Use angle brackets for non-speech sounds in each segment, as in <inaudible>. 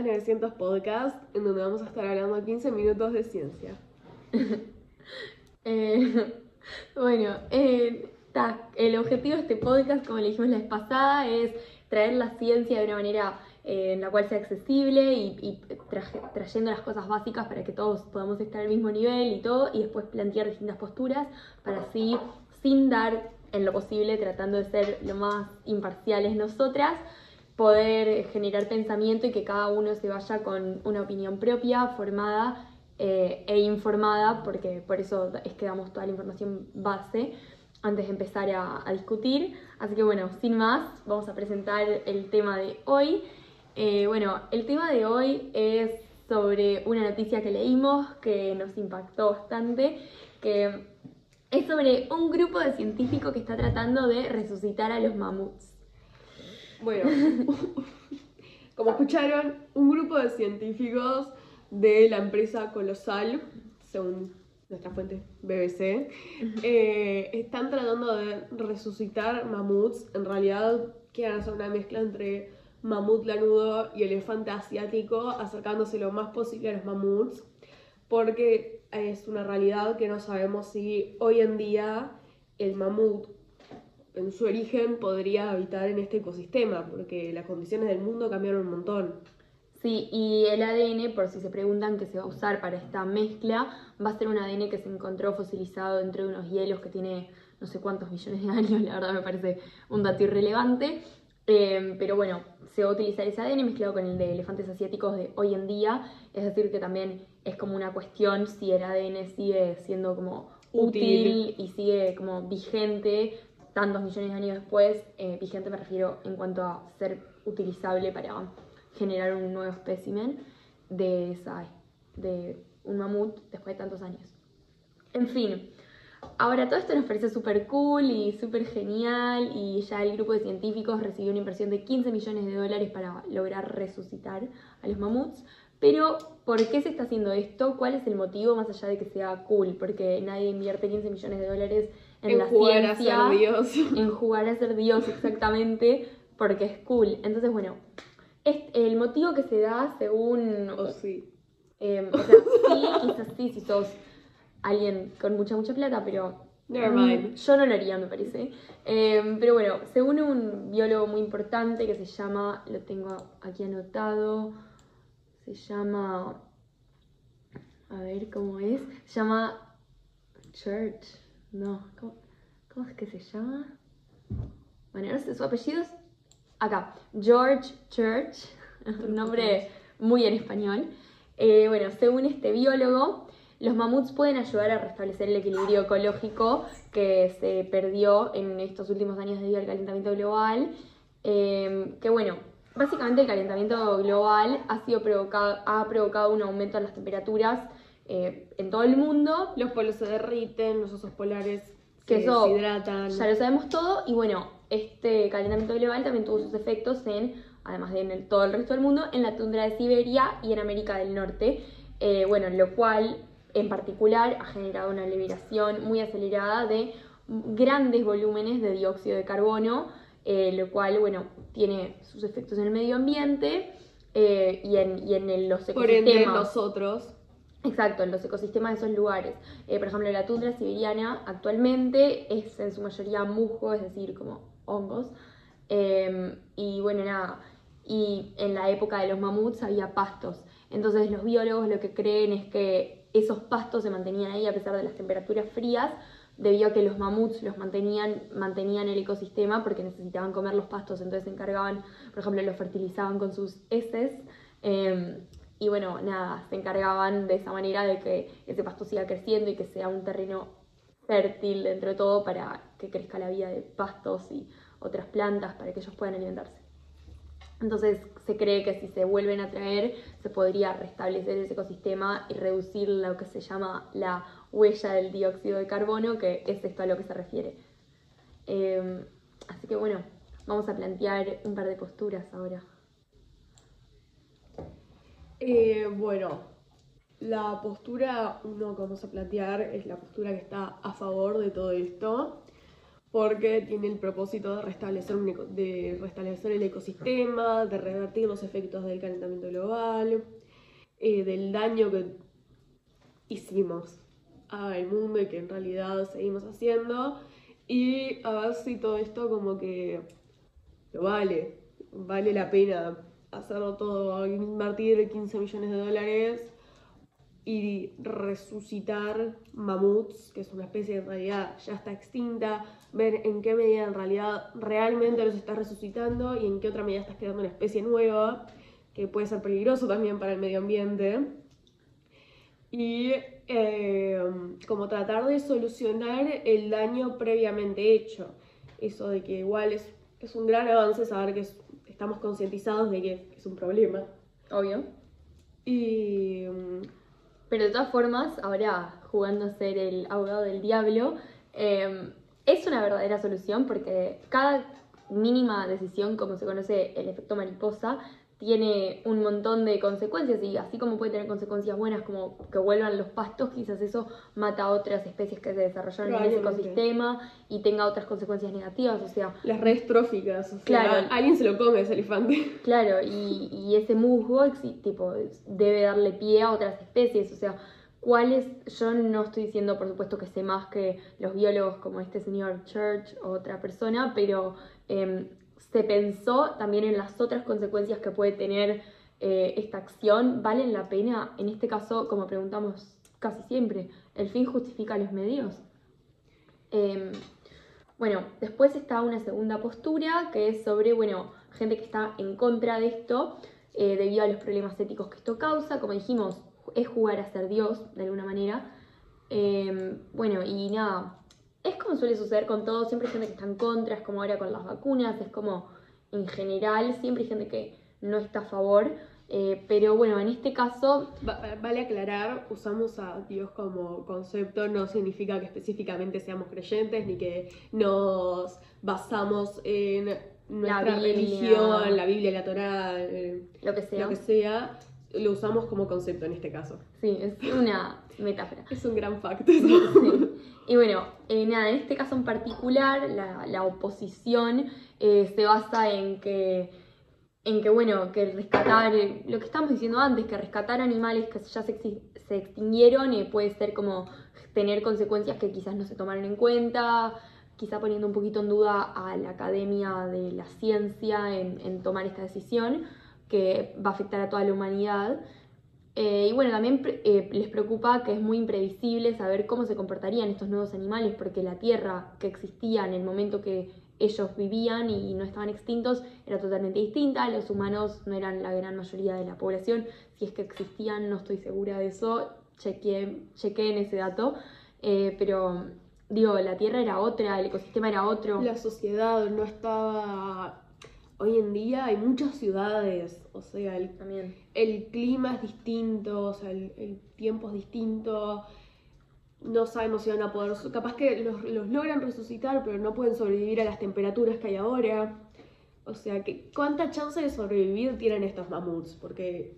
a 900 Podcast, en donde vamos a estar hablando 15 minutos de ciencia. <laughs> Eh, bueno, eh, ta, el objetivo de este podcast, como le dijimos la vez pasada, es traer la ciencia de una manera eh, en la cual sea accesible y, y traje- trayendo las cosas básicas para que todos podamos estar al mismo nivel y todo, y después plantear distintas posturas para así, sin dar en lo posible, tratando de ser lo más imparciales nosotras, poder generar pensamiento y que cada uno se vaya con una opinión propia, formada eh, e informada, porque por eso es que damos toda la información base antes de empezar a, a discutir. Así que bueno, sin más, vamos a presentar el tema de hoy. Eh, bueno, el tema de hoy es sobre una noticia que leímos que nos impactó bastante, que es sobre un grupo de científicos que está tratando de resucitar a los mamuts. Bueno, <laughs> como escucharon, un grupo de científicos de la empresa Colosal, según nuestra fuente BBC, eh, están tratando de resucitar mamuts. En realidad quieren hacer una mezcla entre mamut lanudo y elefante asiático, acercándose lo más posible a los mamuts, porque es una realidad que no sabemos si hoy en día el mamut en su origen podría habitar en este ecosistema, porque las condiciones del mundo cambiaron un montón. Sí, y el ADN, por si se preguntan qué se va a usar para esta mezcla, va a ser un ADN que se encontró fosilizado dentro de unos hielos que tiene no sé cuántos millones de años, la verdad me parece un dato irrelevante. Eh, pero bueno, se va a utilizar ese ADN mezclado con el de elefantes asiáticos de hoy en día, es decir, que también es como una cuestión si el ADN sigue siendo como útil, Útil. y sigue como vigente tantos millones de años después. Eh, vigente me refiero en cuanto a ser utilizable para generar un nuevo espécimen de, esa, de un mamut después de tantos años. En fin, ahora todo esto nos parece súper cool y súper genial y ya el grupo de científicos recibió una inversión de 15 millones de dólares para lograr resucitar a los mamuts. Pero, ¿por qué se está haciendo esto? ¿Cuál es el motivo más allá de que sea cool? Porque nadie invierte 15 millones de dólares en, En, la jugar ciencia a ser Dios. <laughs> en jugar a ser Dios exactamente porque es cool. Entonces, bueno, es el motivo que se da según... o sí. eh, o sea, sí, quizás sí, si sos alguien con mucha, mucha plata, pero... Never mm, mind. Yo no lo haría, me parece. Eh, pero bueno, según un biólogo muy importante que se llama, lo tengo aquí anotado, se llama... A ver cómo es. Se llama Church. No, ¿cómo, es que se llama? Bueno, no sé, su apellido es acá, George Church, <laughs> un nombre muy en español. Eh, bueno, según este biólogo, los mamuts pueden ayudar a restablecer el equilibrio ecológico que se perdió en estos últimos años debido al calentamiento global. Eh, que bueno, básicamente el calentamiento global ha, sido provocado, ha provocado un aumento en las temperaturas eh, en todo el mundo Los polos se derriten, los osos polares Que se eso deshidratan. ya lo sabemos todo y bueno, este calentamiento global también tuvo sus efectos en, además de en el- todo el resto del mundo, en la tundra de Siberia y en América del Norte, Eh, bueno, lo cual en particular ha generado una liberación muy acelerada de grandes volúmenes de dióxido de carbono, eh, lo cual, bueno, tiene sus efectos en el medio ambiente eh, y, en, y en el- los Por ende, ecosistemas. nosotros. Exacto, en los ecosistemas de esos lugares. Eh, por ejemplo, la tundra siberiana actualmente es en su mayoría musgo, es decir, como hongos. Eh, y bueno, nada. Y en la época de los mamuts había pastos. Entonces los biólogos lo que creen es que esos pastos se mantenían ahí a pesar de las temperaturas frías, debido a que los mamuts los mantenían, mantenían el ecosistema porque necesitaban comer los pastos, entonces se encargaban, por ejemplo, los fertilizaban con sus heces. eh, y bueno, nada, se encargaban de esa manera de que ese pasto siga creciendo y que sea un terreno fértil dentro de todo para que crezca la vida de pastos y otras plantas para que ellos puedan alimentarse. Entonces se cree que si se vuelven a traer se podría restablecer ese ecosistema y reducir lo que se llama la huella del dióxido de carbono, que es esto a lo que se refiere. Eh, así que bueno, vamos a plantear un par de posturas ahora. Eh, bueno, la postura uno que vamos a plantear es la postura que está a favor de todo esto, porque tiene el propósito de restablecer, el ecosistema, de revertir los efectos del calentamiento global, eh, del daño que hicimos al mundo y que en realidad seguimos haciendo, y a ver si todo esto como que lo vale, vale la pena hacerlo todo, invertir 15 millones de dólares y resucitar mamuts, que es una especie que en realidad ya está extinta, ver en qué medida en realidad realmente los estás resucitando y en qué otra medida estás creando una especie nueva, que puede ser peligroso también para el medio ambiente. Y eh, como tratar de solucionar el daño previamente hecho. Eso de que igual es, es un gran avance saber que es- estamos concientizados de que es un problema. Obvio. Y Pero de todas formas, ahora jugando a ser el abogado del diablo, eh, es una verdadera solución porque cada mínima decisión, como se conoce el efecto mariposa, tiene un montón de consecuencias y así como puede tener consecuencias buenas como que vuelvan los pastos, quizás eso mata a otras especies que se desarrollaron en ese ecosistema y tenga otras consecuencias negativas, o sea, las redes tróficas, o sea, Claro. alguien se lo come ese elefante. Claro, y, y ese musgo tipo, debe darle pie a otras especies, o sea, ¿cuáles? Yo no estoy diciendo, por supuesto, que sé más que los biólogos como este señor Church o otra persona, pero em, se pensó también en las otras consecuencias que puede tener eh, esta acción. ¿Valen la pena? En este caso, como preguntamos casi siempre, ¿el fin justifica los medios? Em, bueno, después está una segunda postura que es sobre, bueno, gente que está en contra de esto eh, debido a los problemas éticos que esto causa. Como dijimos, es jugar a ser Dios de alguna manera. Eh, bueno, y nada, es como suele suceder con todo, siempre hay gente que está en contra, es como ahora con las vacunas, es como en general, siempre hay gente que no está a favor. eh, pero bueno, en este caso, Va- vale aclarar, usamos a Dios como concepto, no significa que específicamente seamos creyentes ni que nos basamos en nuestra religión, la Biblia, la Torá, eh, lo que sea. lo que sea, lo usamos como concepto en este caso. Sí, es una metáfora. Es un gran facto eso. Sí. Y bueno, eh, nada, en este caso en particular, la, la oposición eh, se basa en que, en que, bueno, que rescatar, lo que estábamos diciendo antes, que rescatar animales que ya se, se extinguieron eh, puede ser como tener consecuencias que quizás no se tomaron en cuenta, quizá poniendo un poquito en duda a la academia de la ciencia en, en tomar esta decisión, que va a afectar a toda la humanidad. Eh, y bueno, también eh, les preocupa que es muy imprevisible saber cómo se comportarían estos nuevos animales, porque la tierra que existía en el momento que ellos vivían y no estaban extintos era totalmente distinta. Los humanos no eran la gran mayoría de la población. Si es que existían, no estoy segura de eso. Chequeé, chequeé en ese dato. Eh, pero digo, la tierra era otra, el ecosistema era otro. La sociedad no estaba... Hoy en día hay muchas ciudades, o sea, el También. el clima es distinto, o sea, el, el tiempo es distinto. No sabemos si van a poder. Capaz que los, los logran resucitar, pero no pueden sobrevivir a las temperaturas que hay ahora. O sea, que ¿cuánta chance de sobrevivir tienen estos mamuts? Porque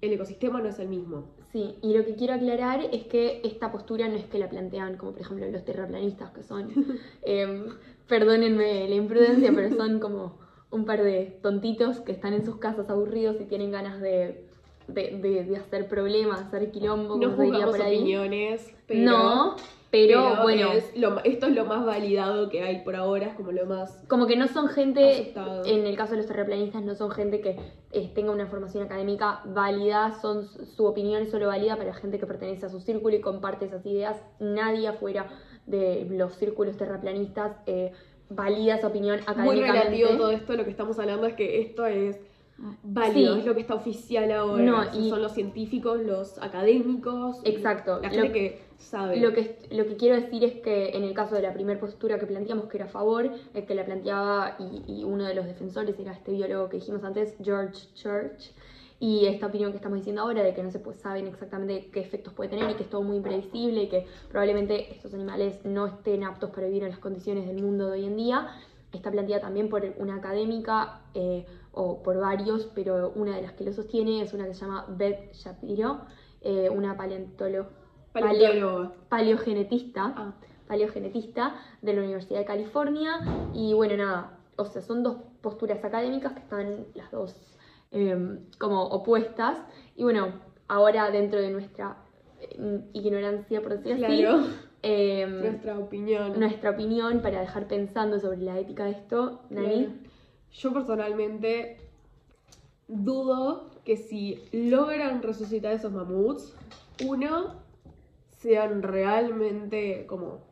el ecosistema no es el mismo. Sí, y lo que quiero aclarar es que esta postura no es que la plantean como por ejemplo los terraplanistas que son, <laughs> em, perdónenme la imprudencia, pero son como un par de tontitos que están en sus casas aburridos y tienen ganas de, de, de- de hacer problemas, hacer quilombo, No como se diría por ahí. opiniones, pero. no, pero, pero bueno, es lo- esto es lo más validado que hay por ahora, es como lo más. como que no son gente, Aceptado. en el caso de los terraplanistas, no son gente que eh, tenga una formación académica válida, son su opinión es solo válida para gente que pertenece a su círculo y comparte esas ideas. Nadie afuera de los círculos terraplanistas eh, valida esa opinión Muy académicamente. relativo todo esto, lo que estamos hablando es que esto es válido, Sí. es lo que está oficial ahora. No, y- Son los científicos, los académicos. Exacto. La Lo- que sabe. Lo que, lo que quiero decir es que en el caso de la primera postura que planteamos, que era a favor, el que la planteaba y, y uno de los defensores era este biólogo que dijimos antes, George Church, y esta opinión que estamos diciendo ahora de que no se pues, saben exactamente qué efectos puede tener y que es todo muy imprevisible y que probablemente estos animales no estén aptos para vivir en las condiciones del mundo de hoy en día, está planteada también por una académica eh, o por varios, pero una de las que lo sostiene es una que se llama Beth Shapiro, eh, una paleontolo- paleo- Paleontólogo. paleogenetista, Ah, paleogenetista de la Universidad de California. Y bueno, nada, o sea, son dos posturas académicas que están las dos em, como opuestas. Y bueno, ahora dentro de nuestra em, ignorancia, por decirlo así, Claro. em, Nuestra opinión. nuestra opinión para dejar pensando sobre la ética de esto, Nani. Claro. Yo personalmente dudo que si logran resucitar esos mamuts, uno, sean realmente como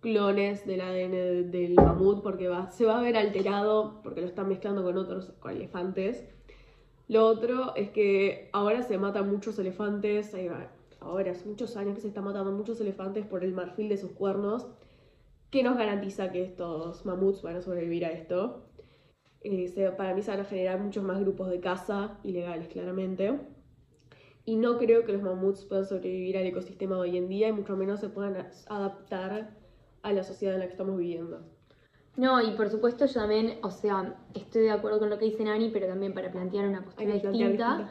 clones del ADN de- del mamut, porque va, se va a ver alterado porque lo están mezclando con otros, con elefantes. Lo otro es que ahora se matan muchos elefantes, ahora hace muchos años que se están matando muchos elefantes por el marfil de sus cuernos. ¿Qué nos garantiza que estos mamuts van a sobrevivir a esto? Eh, se- para mí se van a generar muchos más grupos de caza ilegales, claramente. Y no creo que los mamuts puedan sobrevivir al ecosistema de hoy en día y mucho menos se puedan adaptar a la sociedad en la que estamos viviendo. No, y por supuesto yo también, o sea, estoy de acuerdo con lo que dice Nani, pero también para plantear una postura plantear distinta.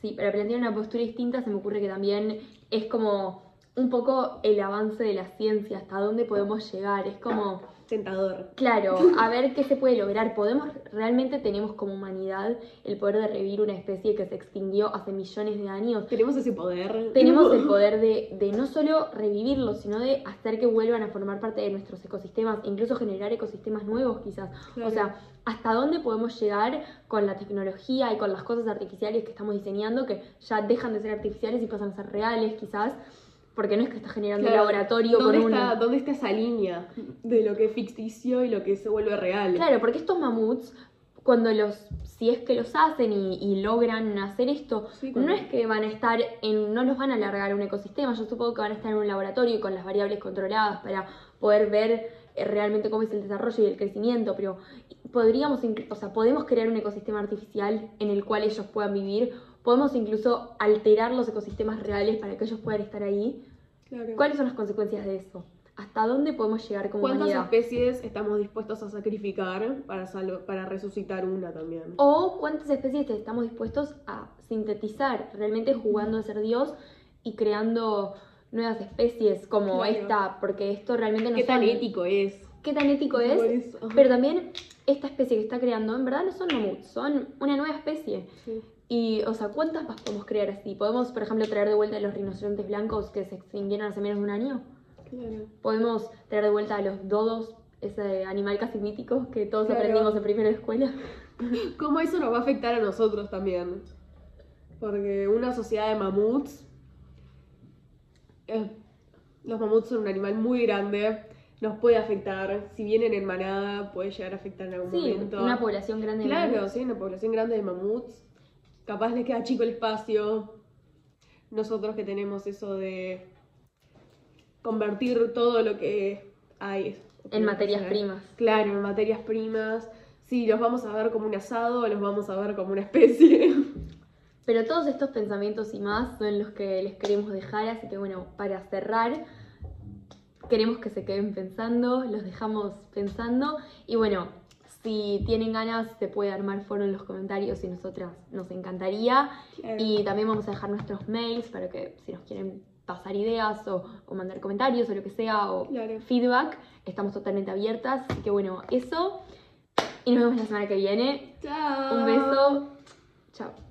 Sí, para plantear una postura distinta se me ocurre que también es como un poco el avance de la ciencia, hasta dónde podemos llegar. Es como, Tentador. claro, <laughs> a ver qué se puede lograr. Podemos, realmente tenemos como humanidad el poder de revivir una especie que se extinguió hace millones de años. Tenemos ese poder. Tenemos el <laughs> poder de, de no solo revivirlos, sino de hacer que vuelvan a formar parte de nuestros ecosistemas, incluso generar ecosistemas nuevos quizás. Claro. O sea, ¿hasta dónde podemos llegar con la tecnología y con las cosas artificiales que estamos diseñando que ya dejan de ser artificiales y pasan a ser reales quizás? Porque no es que está generando Claro. un laboratorio ¿Dónde está, ¿Dónde está esa línea de lo que es ficticio y lo que se vuelve real? Claro, porque estos mamuts, cuando los, si es que los hacen y, y logran hacer esto, Sí, no es que van a estar en, no los van a alargar un ecosistema, yo supongo que van a estar en un laboratorio con las variables controladas para poder ver eh, realmente cómo es el desarrollo y el crecimiento, pero podríamos, o sea, podemos crear un ecosistema artificial en el cual ellos puedan vivir, podemos incluso alterar los ecosistemas reales para que ellos puedan estar ahí. Claro. ¿Cuáles son las consecuencias de eso? ¿Hasta dónde podemos llegar como ¿Cuántas humanidad? especies estamos dispuestos a sacrificar para, para resucitar una también? O cuántas especies estamos dispuestos a sintetizar, realmente jugando a ser Dios y creando nuevas especies como Claro. esta, porque esto realmente no ¿Qué tan son- ético es? ¿Qué tan ético es? Pero también esta especie que está creando, en verdad no son mamuts, son una nueva especie. Sí. Y, o sea, ¿cuántas más podemos crear así? ¿Podemos, por ejemplo, traer de vuelta a los rinocerontes blancos que se extinguieron hace menos de un año? Claro. ¿Podemos traer de vuelta a los dodos, ese animal casi mítico que todos Claro. aprendimos en primera escuela? <laughs> ¿Cómo eso nos va a afectar a nosotros también? Porque una sociedad de mamuts. eh, los mamuts son un animal muy grande. Nos puede afectar. Si vienen en manada, puede llegar a afectar en algún Sí, momento. una población grande de Claro, mamuts. sí, una población grande de mamuts. Capaz les queda chico el espacio. Nosotros que tenemos eso de convertir todo lo que hay En materias primas. Claro, en materias primas. Sí, los vamos a ver como un asado los vamos a ver como una especie. Pero todos estos pensamientos y más son los que les queremos dejar, así que bueno, para cerrar, queremos que se queden pensando, los dejamos pensando y bueno, si tienen ganas se puede armar foro en los comentarios y nosotras nos encantaría. Claro. Y también vamos a dejar nuestros mails para que si nos quieren pasar ideas o, o mandar comentarios o lo que sea o Claro. feedback, estamos totalmente abiertas. Así que bueno, eso. Y nos vemos la semana que viene. Chao. Un beso. Chao.